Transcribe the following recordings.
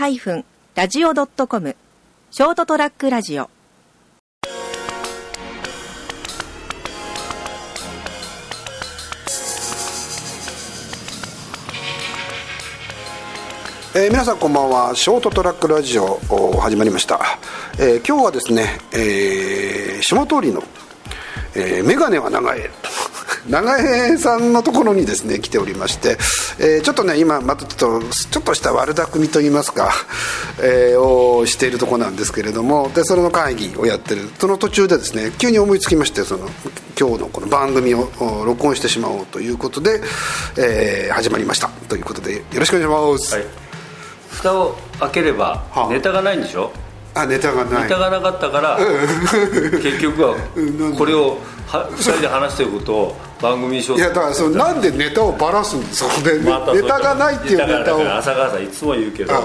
ST-radio.com ショートトラックラジオ。えー皆さんこんばんは。ショートトラックラジオお始まりました、えー今日はですね、えー下通りの、えー、メガネは長江長江さんのところにですね来ておりまして、えーちょっとね今またちょっとちょっとした悪巧みといいますか、えーをしているところなんですけれどもでそれの会議をやってる。その途中でですね急に思いつきましてその今日のこの番組をお録音してしまおうということで、えー始まりました。ということでよろしくお願いします、はい。蓋を開ければはあ。ネタがないんでしょ？あネタがない。ネタがなかったから結局は これをは2人で話してることを番組にしよういやだからそのなんでネタをばらすんですかね、またネタがないっていうネタを。だから浅川さんいつも言うけどあ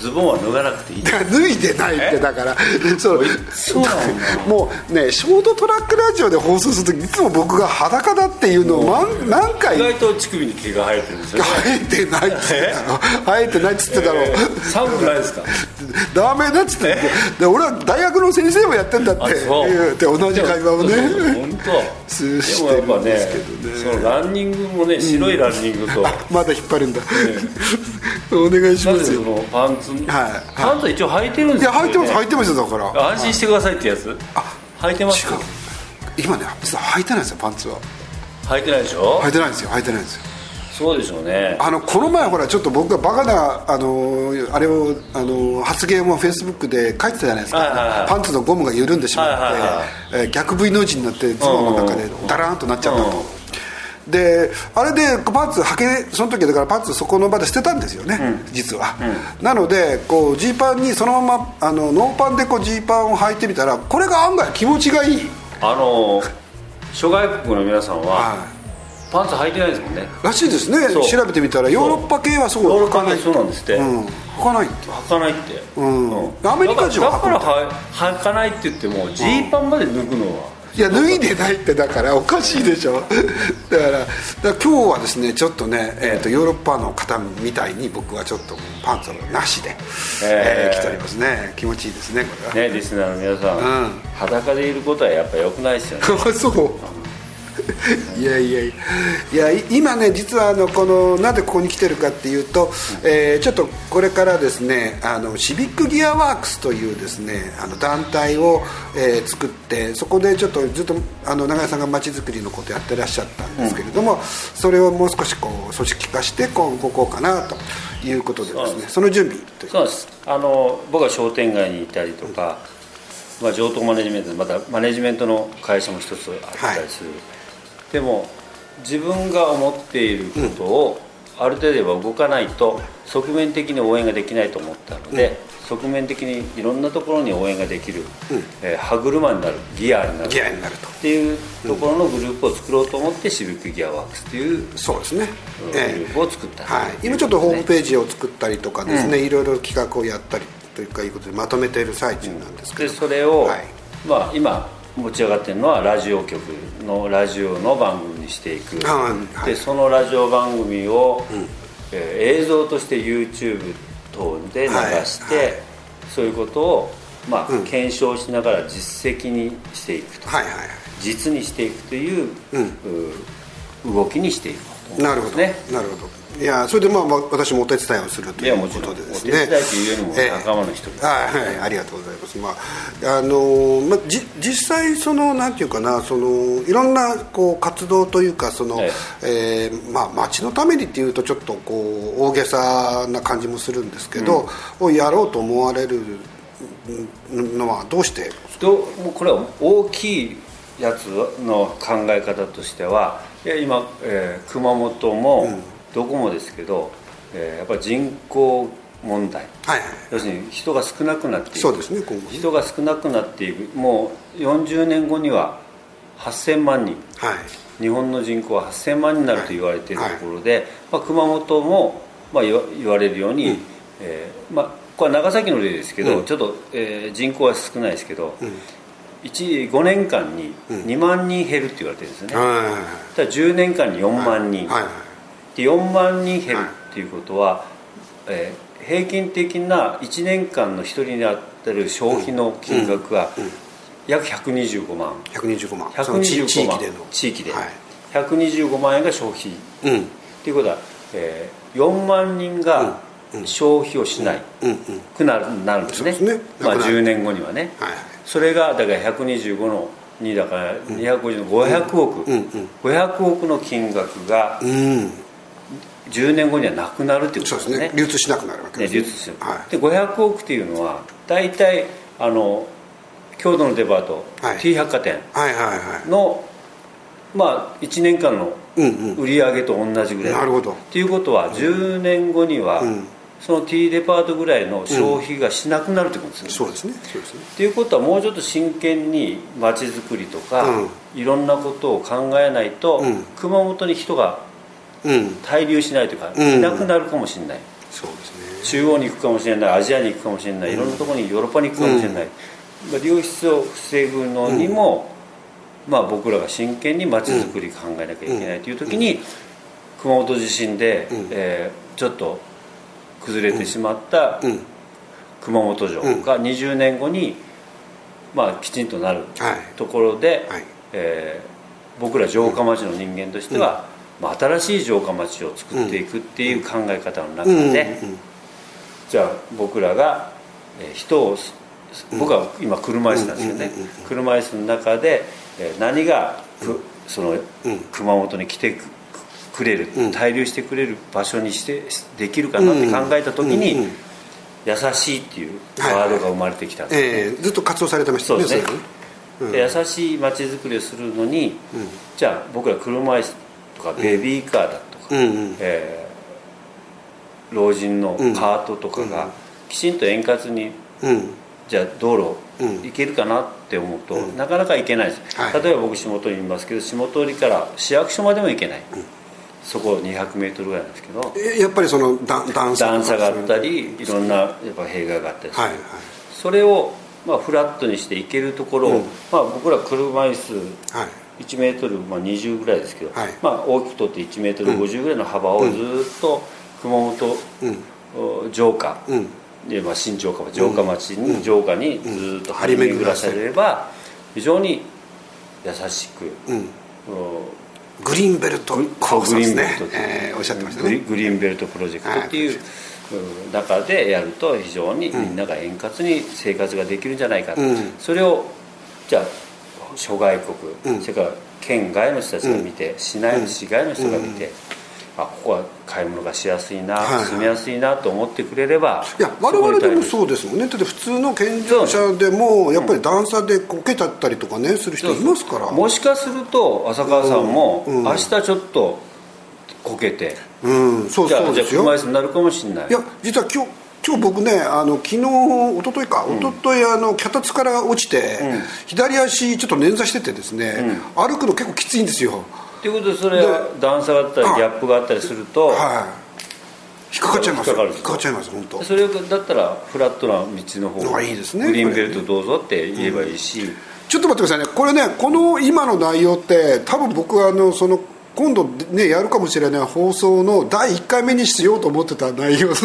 ズボンは脱がなくていい 脱いでないってだから。そう。そうもうねショートトラックラジオで放送する時いつも僕が裸だっていうのを何何回？意外と乳首に毛が生えてるんですよ。ね生えてないっつってたろ生えてないっつってたろ、え？ー寒くないですか？ダメだっつって。で俺は大学の先生をやってんだって。て同じ会話をね。本当。すしてるんでねすけどね。そのランニングもね白いランニングと、まだ引っ張るんだ。お願いしますよ。なぜそのパンツ、はい。パンツは一応履いてるんですよ、ね、いや履いてます履いてますよだから。安心してくださいってやつ。履いてます違う。今ね実は履いてないんですよパンツは。履いてないでしょ？履いてないんですよ履いてないんですよ。そうでしょうね。あのこの前ほらちょっと僕がバカなあのあれをあの発言をフェイスブックで書いてたじゃないですか、はいはいはい。パンツのゴムが緩んでしまって、はいはいはいえー逆 V の字になってズボンの中でダラーンとなっちゃったと、であれでパンツ履けその時だからパンツそこの場で捨てたんですよね、実は、なのでこうジーパンにそのままあのノーパンでこうジーパンを履いてみたらこれが案外気持ちがいい。あの諸外国の皆さんははパンツ履いてないですもんね。いらしいですね。調べてみたらヨーロッパ系はそうヨーロッパ系そうなんですって、うん、履かないって。履かないって、うん。アメリカ人はだからだからは履かないって言ってもジーパンまで脱ぐのは、いや脱いでないってだからおかしいでしょ。だからだから今日はですねちょっとね、えー、とヨーロッパの方みたいに僕はちょっとパンツをなしで、ええーー来ておりますね。気持ちいいですねこれは。ねリスナーの皆さん、うん。裸でいることはやっぱ良くないですよね。そういやいやいや。今ね実はあのこのなぜここに来てるかっていうと、えーちょっとこれからですねあのシビックギアワークスというですねあの団体を、えー作ってそこでちょっとずっとあの長屋さんがまちづくりのことやってらっしゃったんですけれども、それをもう少しこう組織化してこう動こうかなということでですね。その準備という。そうです。あの僕は商店街にいたりとか、まあ、上等マネジメントまたマネジメントの会社も一つあったりする、でも自分が思っていることをある程度は動かないと側面的に応援ができないと思ったので、側面的にいろんなところに応援ができる、えー歯車になるギアになるギアになると。っていうところのグループを作ろうと思ってシビックギアワークスっていうそうですね、グルえープを作った、はい、今ちょっとホームページを作ったりとかですね、いろいろ企画をやったりというかいうことでまとめている最中なんですけでど、それを、はい。まあ、今持ち上がってるのはラジオ局のラジオの番組にしていく、あはい。でそのラジオ番組を、えー映像として YouTube 等で流して、はいはい。そういうことを、まあうん。検証しながら実績にしていくとはいはいはい。実にしていくという,うん。う、動きにしていこうとなるほど、なるほどいやそれでまあまあ私もお手伝いをするということでですね。お手伝いというよりもええ。仲間の一人。はいはいありがとうございます。まああのまあじ実際そのなんていうかなそのいろんなこう活動というかその、ええ。ーまあ町のためにっていうとちょっとこう大げさな感じもするんですけど、をやろうと思われるのはどうして？ともうこれは大きいやつの考え方としてはいや今、えー熊本もどこもですけど、えーやっぱり人口問題。はいはい。要するに人が少なくなっていく。そうですね今後ね。人が少なくなっていく。もう40年後には8000万人。はい。日本の人口は8000万になると言われているところで、まあ、熊本も、まあ、言わ言われるように、えーまあ、これは長崎の例ですけど、うん。ちょっと、えー人口は少ないですけど、うん。1 5年間にうん。2万人減るって言われてるんですよね、はいただ10年間に4万人、はいはいで4万人減るっていうことは、えー平均的な1年間の1人に当たる消費の金額が約125万。125万。その地125万。地域での。地域で、はい。125万円が消費。うん。っていうことは、えー4万人が消費をしない。うんうん。くなるんですね。ね。まあ、なくなる。10年後にはね、はいそれがだから125の2だから250の500億、うんうん。500億の金額がうん10年後にはなくなるっていうことですすね。ね流通しなくなるわけねです流通する、はい。で500億っていうのは大体あの郷土のデパート、はい。T 百貨店のまあ1年間のうんうん。売り上げと同じぐらい。なるほど。っていうことは10年後には、うん。その T デパートぐらいの消費がしなくなるってことですね、そうですね。そうですね。っていうことはもうちょっと真剣に街づくりとか、いろんなことを考えないと、うん熊本に人がうん滞留しないというか、うん。いなくなるかもしれない。そうですね。中央に行くかもしれないアジアに行くかもしれないいろんなところにヨーロッパに行くかもしれない、まあ流出を防ぐのにも、まあ、僕らが真剣に街づくり考えなきゃいけないという時に、熊本地震で、うん。えーちょっと崩れてしまったうん。熊本城が20年後に、まあ、きちんとなるはい。ところで、はい。えー僕ら城下町の人間としては、まあ、新しい城下町を作っていくっていう考え方の中うんうんで、じゃあ僕らがえー人を僕は今車椅子なんですけどねうんうんうん車椅子の中でえー何がくそのうん。熊本に来てくくれるうん。滞留してくれる場所にしてできるかなって考えた時うんうんうにん。優しいっていうワードが生まれてきたんですええずっと活動されてましたよねそうですね。れね。で優しい街づくりをするのにうん。じゃあ僕ら車椅子とかベビーカーだとか、うんうん。えー老人のカートとかがきちんと円滑にうん。じゃあ道路うん。行けるかなって思うと、なかなか行けないです、はい。例えば僕下通りにいますけど下通りから市役所までも行けない、そこ 200m ぐらいなんですけどえやっぱりその段段差段差があったりりいろんなやっぱ弊害があったりする、はいはい。それをまあフラットにして行けるところを、うん。まあ、僕ら車椅子はい1メートル、まあ、20ぐらいですけど、はい。まあ、大きくとって1メートル50ぐらいの幅をずっと熊本城下、うん。でまあ、新城下城下町に、城下にずっと張り巡らせ巡らせるれば非常に優しく、グリーンベルト構グ想ですね。ええおっしゃってましたね。グリーンベルトプロジェクトっていう、うん中でやると非常にみんなが円滑に生活ができるんじゃないかと、うん。それをじゃあ諸外国、うん。それから県外の人たちが見て、市内市外の人が見て、あここは買い物がしやすいな、はいはい。住みやすいなと思ってくれればいや我々でもうそうですもんね。だって普通の健常者でもやっぱり段差でこけちゃったりとかねする人いますから。もしかすると浅川さんも、明日ちょっとこけて、うんそうそうですよ。車椅子になるかもしれない。いや実は今日今日僕ねあの昨日一昨日か、一昨日あの脚立から落ちて、左足ちょっと捻挫しててですね、歩くの結構きついんですよ。ということでそれは段差があったりあギャップがあったりするとはい。引っかかっちゃいます。引っかかっかかっちゃいます本当。それだったらフラットな道の方あいいですね。グリーンベルトどうぞって言えばいいし、ちょっと待ってくださいね。これねこの今の内容って多分僕はあのその今度ねやるかもしれない放送の第1回目にしようと思ってた内容。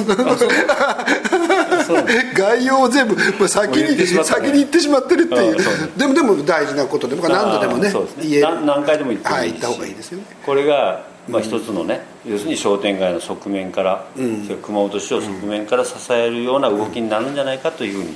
概要を全部もう先にね。先に言ってしまってるっていう。でもでも大事なことで僕は何度でもねですね。何回でも言ってはい言った方がいいですよね。これが、まあ、一つのね、要するに商店街の側面から、それ熊本市を側面から支えるような動きになるんじゃないかというふうに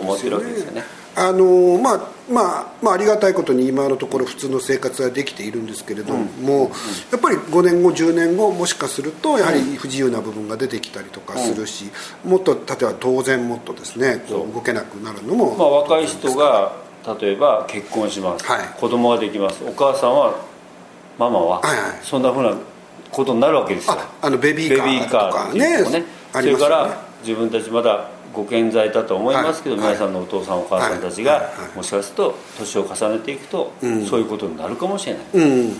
思ってるわけですよね。あのまあまあまあ、ありがたいことに今のところ普通の生活ができているんですけれども、やっぱり5年後10年後もしかするとやはり不自由な部分が出てきたりとかするし、もっと例えば当然もっとですねこう動けなくなるのも、まあ、若い人が例えば結婚します、はい。子供ができます。お母さんはママははいはい。そんなふうなことになるわけですよ、ああのベビーカーとかねね。あそれから自分たちまだご健在だと思いますけど、はい。皆さんのお父さんお母さんたちがもしかすると年を重ねていくと、ん。そういうことになるかもしれない、うん。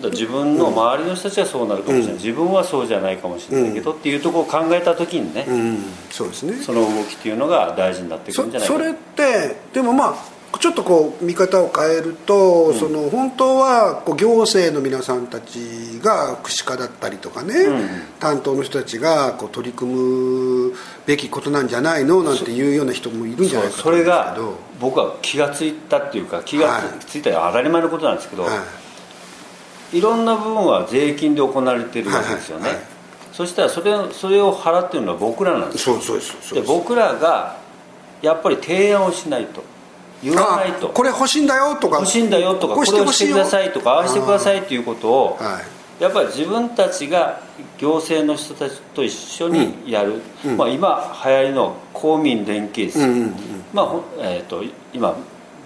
だ自分の周りの人たちはそうなるかもしれない、自分はそうじゃないかもしれないけど、っていうところを考えた時にね、うん。そうですね。その動きっていうのが大事になってくそるんじゃないかそれってでもまあちょっとこう見方を変えると、その本当はこう行政の皆さんたちが串家だったりとかね、担当の人たちがこう取り組むべきことなんじゃないの？なんていうような人もいるんじゃないかとそれがど僕は気が付いたっていうか気がつい。たら当たり前のことなんですけど、はい。いろんな部分は税金で行われてるわけですよね、はいはい。はいそしたらそれをそれを払ってるのは僕らなんですそうそうですそう。で僕らがやっぱり提案をしないと言わないと。あこれ欲しいんだよとか。欲しいんだよとかこれをしてくださいいとかああしてくださいっていうことをはい。やっぱり自分たちが行政の人たちと一緒にやる、まあ、今流行りの公民連携です、うんうんうん。まあえー、と今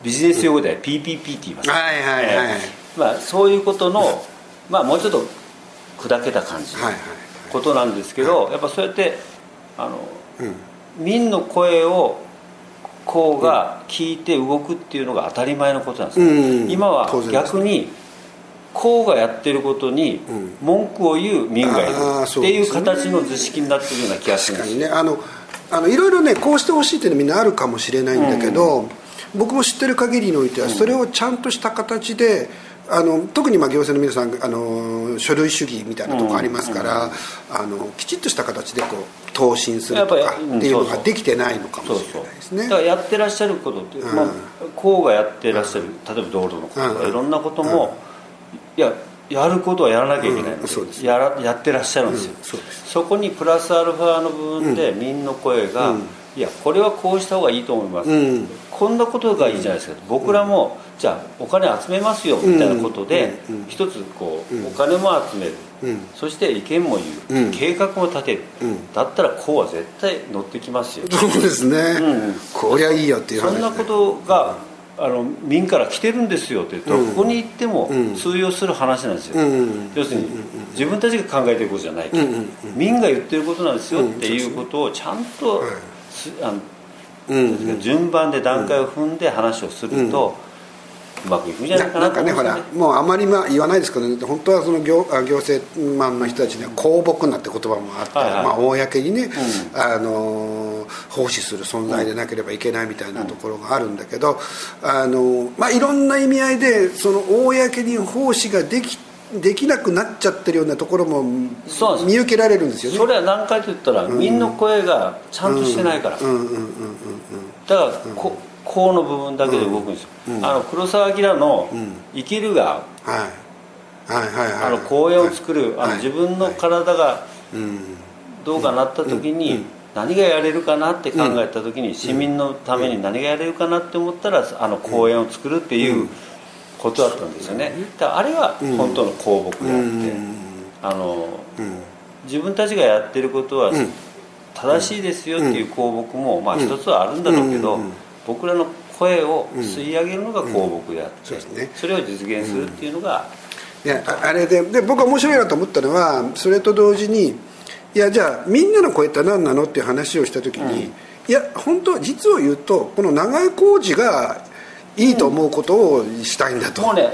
ビジネス用語では PPP って言います、はいはいはいえー。まあ、そういうことの、まあ、もうちょっと砕けた感じ。のはいはい。ことなんですけど、やっぱそうやってあのうん。民の声をこうが聞いて動くっていうのが当たり前のことなんですよ、うん。今は逆にこうがやってることにうん。文句を言う民がいるっていう形の図式になってるような気がするんですね。あのあのいろいろねこうしてほしいっていうのはみんなあるかもしれないんだけど、僕も知ってる限りにおいてはそれをちゃんとした形であの特にまあ行政の皆さんあの書類主義みたいなとこありますから、あのきちっとした形でこう答申するとかやっていうのができてないのかもしれないですね。だからやってらっしゃることって、うん。まあ、こうがやってらっしゃる、例えば道路のこととか、うん。いろんなことも、いややることはやらなきゃいけない。ので,、やらやってらっしゃるんですよ、うん。そこにプラスアルファの部分で民の声が、うん。いやこれはこうした方がいいと思います、うん。こんなことがいいじゃないですか、僕らもじゃあお金集めますよみたいなことで、一つこう、うん。お金も集める、うん。そして意見も言う、うん。計画も立てる、うん。だったらこうは絶対乗ってきますよ。そうですね、うんこりゃいいよっていう話そんなことがあの民から来てるんですよってどこに行ってもうん。通用する話なんですよ、うん要するに自分たちが考えてることじゃないけど、うんうんうん民が言ってることなんですようんっていうことをちゃんと、順番で段階を踏んで話をすると、うまくいくんじゃないかな。なんかねほらもうあまりまあ言わないですけど、ね、本当はその行あ行政マンの人たちには公僕なんて言葉もあって、はいはい。まあ、公にね、うあの奉仕する存在でなければいけないみたいなところがあるんだけど、あのまあ、いろんな意味合いでその公に奉仕ができできなくなっちゃってるようなところも見受けられるんですよね。それは何回と言ったら、民の声がちゃんとしてないから、うんうんうんうんうん。だからここうの部分だけで動くんですよ、あの黒澤明の「生きるがはい。はいはいはい。あの公園を作る、あのはい。自分の体がうん。どうかなった時に何がやれるかなって考えた時に市民のために何がやれるかなって思ったらあの公園を作るっていうことだったんですよね。だあれは本当の公僕であってあの自分たちがやってることは正しいですよっていう公僕もまあ一つはあるんだろうけど僕らの声を吸い上げるのが公僕であってそうですね。それを実現するっていうのがいやああれでで僕が面白いなと思ったのはそれと同時にいやじゃあみんなの声って何なのっていう話をした時に、いや本当実を言うとこの長井浩二がいいと思うことをしたいんだと、もうね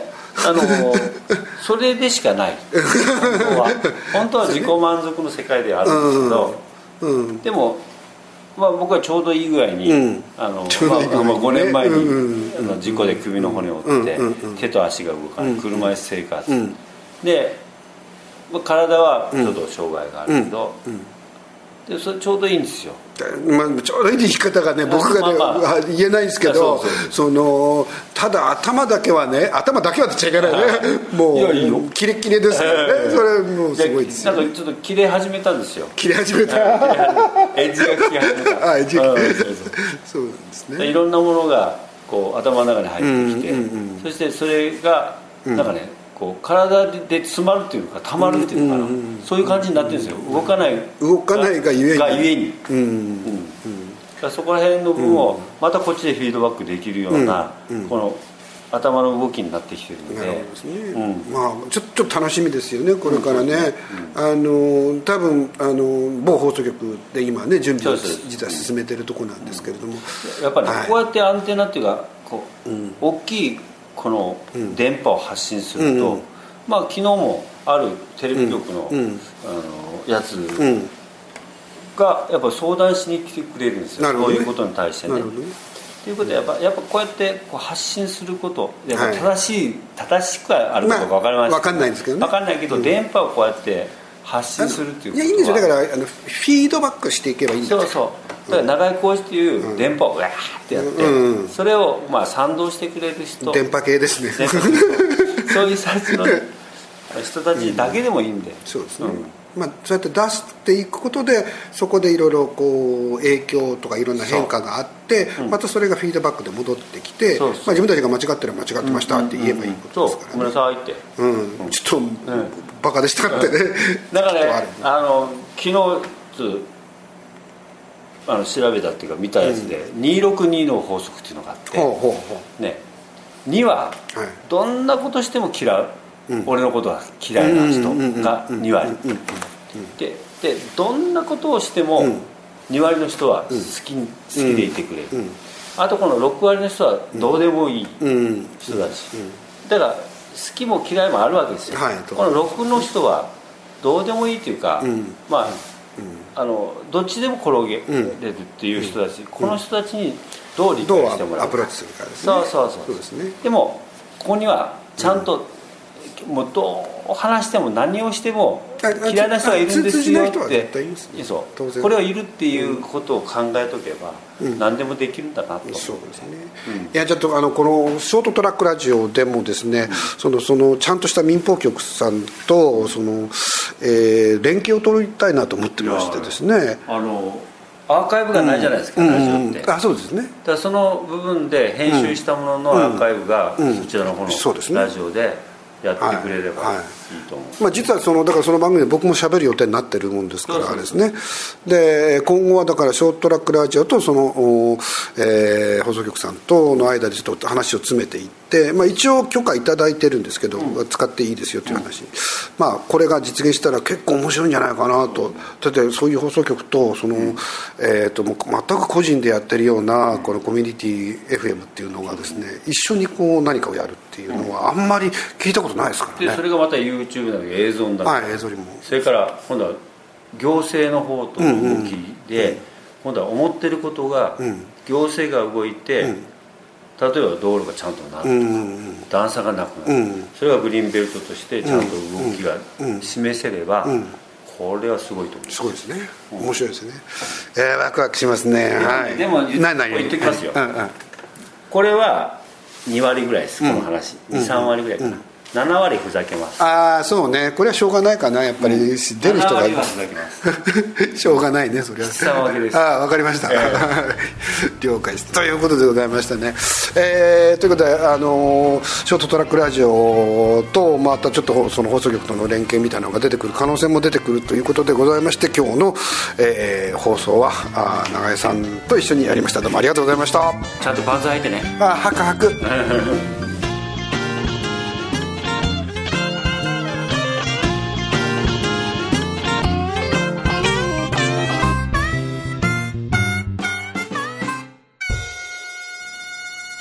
あの それでしかない。本当は本当は自己満足の世界ではあるんですけど、うん。でも、まあ、僕はちょうどいい具合に、うん。あのちょうどいい具合にね。まあまあ5年前に、うんあの事故で首の骨を折って、手と足が動かない、車椅子生活、うん。で、まあ、体はちょっと障害があるけど、でそれちょうどいいんですよ。まあ、ちょうどいい言い方がね僕がね、まあまあ。言えないんですけどそのただ頭だけはね頭だけはっちゃいけないね。もうキレッキレですからね、ええ。それもうすごいですよ。なんかちょっと切れ始めたんですよ。切れ始めた？エッジが切れ始めた。あエッジそう。なんですね。いろんなものがこう頭の中に入ってきて、そしてそれがなんかね、こう体で詰まるっていうか溜まるっていうのかな、そういう感じになってるんですよ。動かない。動かないがゆえに。がゆえに、うんうんそこら辺の部分をまたこっちでフィードバックできるような、この頭の動きになってきてるので。ね、うん。まあちょっと楽しみですよねこれからね、あの多分あの某放送局で今ね準備を実は進めてるところなんですけれども、やっぱり、ねはい。こうやってアンテナっていうかこう、大きいこの電波を発信すると、うんまあ昨日もあるテレビ局の,、あのやつうん。がやっぱり相談しに来てくれるんですよ。なるほどね。そういうことに対してね。ということでやっぱやっぱこうやってこう発信することやっぱ正しい、正しくはあるかどうか分かりません、まあわかんないんですけどね。分かんないけど、電波をこうやって発信するっていうことは。いやいいんですよ。だからあのフィードバックしていけばいいんですよ。そうそうだから長井講師っていう電波をわーってやって、うんそれをまあ賛同してくれる人電波系ですね。そういう人たちの人たちだけでもいいんで、そうですね、ん。まあ、そうやって出していくことでそこでいろいろこう影響とかいろんな変化があって、またそれがフィードバックで戻ってきてまあ、自分たちが間違ってれば間違ってましたって言えばいいことですからね。なさいって。うん、ちょっと、バカでしたってね、だからねあの昨日つあの調べたっていうか見たやつで、262の法則っていうのがあって、ほうほうほね2ははい。どんなことしても嫌う、俺のことが嫌いな人が2割。ででどんなことをしても2割の人は好き,、好きでいてくれる、あとこの6割の人はどうでもいいうん。うん。人だし、だから好きも嫌いもあるわけですよ、はいこの6の人はどうでもいいっていうか、ん。まああのどっちでも転げれるっていう人たち、この人たちにどう理どう解してもらうアプローチするかですね。そうそうそうそう。ですね。でもここにはちゃんと、もうどう話しても何をしても嫌いな人がいるんですよってそう。これはいるっていうことを考えとけば、何でもできるんだなと。そうですね、うん。いやちょっとあのこのショートトラックラジオでもですね、そのそのちゃんとした民放局さんとその、えー連携を取りたいなと思ってましてですね。あのアーカイブがないじゃないですか、ラジオって、あそうですね。だその部分で編集したもののアーカイブがうん。そちらの方のラジオでやってくれればはい。はい。いいと思う、まあ、実はそのだからその番組で僕も喋る予定になってるもんですからですね。で今後はだからショートトラックラジオとその、おえー放送局さんとの間でちょっと話を詰めていって、まあ、一応許可いただいてるんですけど、使っていいですよという話、まあ、これが実現したら結構面白いんじゃないかなと。だってそういう放送局とその、えー、ともう全く個人でやってるようなこのコミュニティ FM っていうのがですね一緒にこう何かをやるっていうのはあんまり聞いたことないですからね。でそれがまた YouTube なの映像になって、はい映像にも。それから今度は行政の方との動きで、今度は思ってることが、ん。行政が動いて、ん。例えば道路がちゃんとなるとか、うんうん段差がなくなる、うん。それがグリーンベルトとしてちゃんと動きがうん。示せれば、ん。これはすごいと思うす。ごいですね。面白いですね。えー、ワクワクしますね。はい。でも言っ何何言っときますよ。うんうん。これは2割ぐらいですこの話、23割ぐらいかな、7割ふざけます。ああそうね。これはしょうがないかなやっぱり。出る人7が割はふざけます。しょうがないねそれは。ああわかりました、え了解ということでございましたね。えーということであのーショートトラックラジオとまたちょっとその放送局との連携みたいなのが出てくる可能性も出てくるということでございまして今日の、えー放送はあー永江さんと一緒にやりました。どうもありがとうございました。ちゃんとパンツ履いてね。あはくはく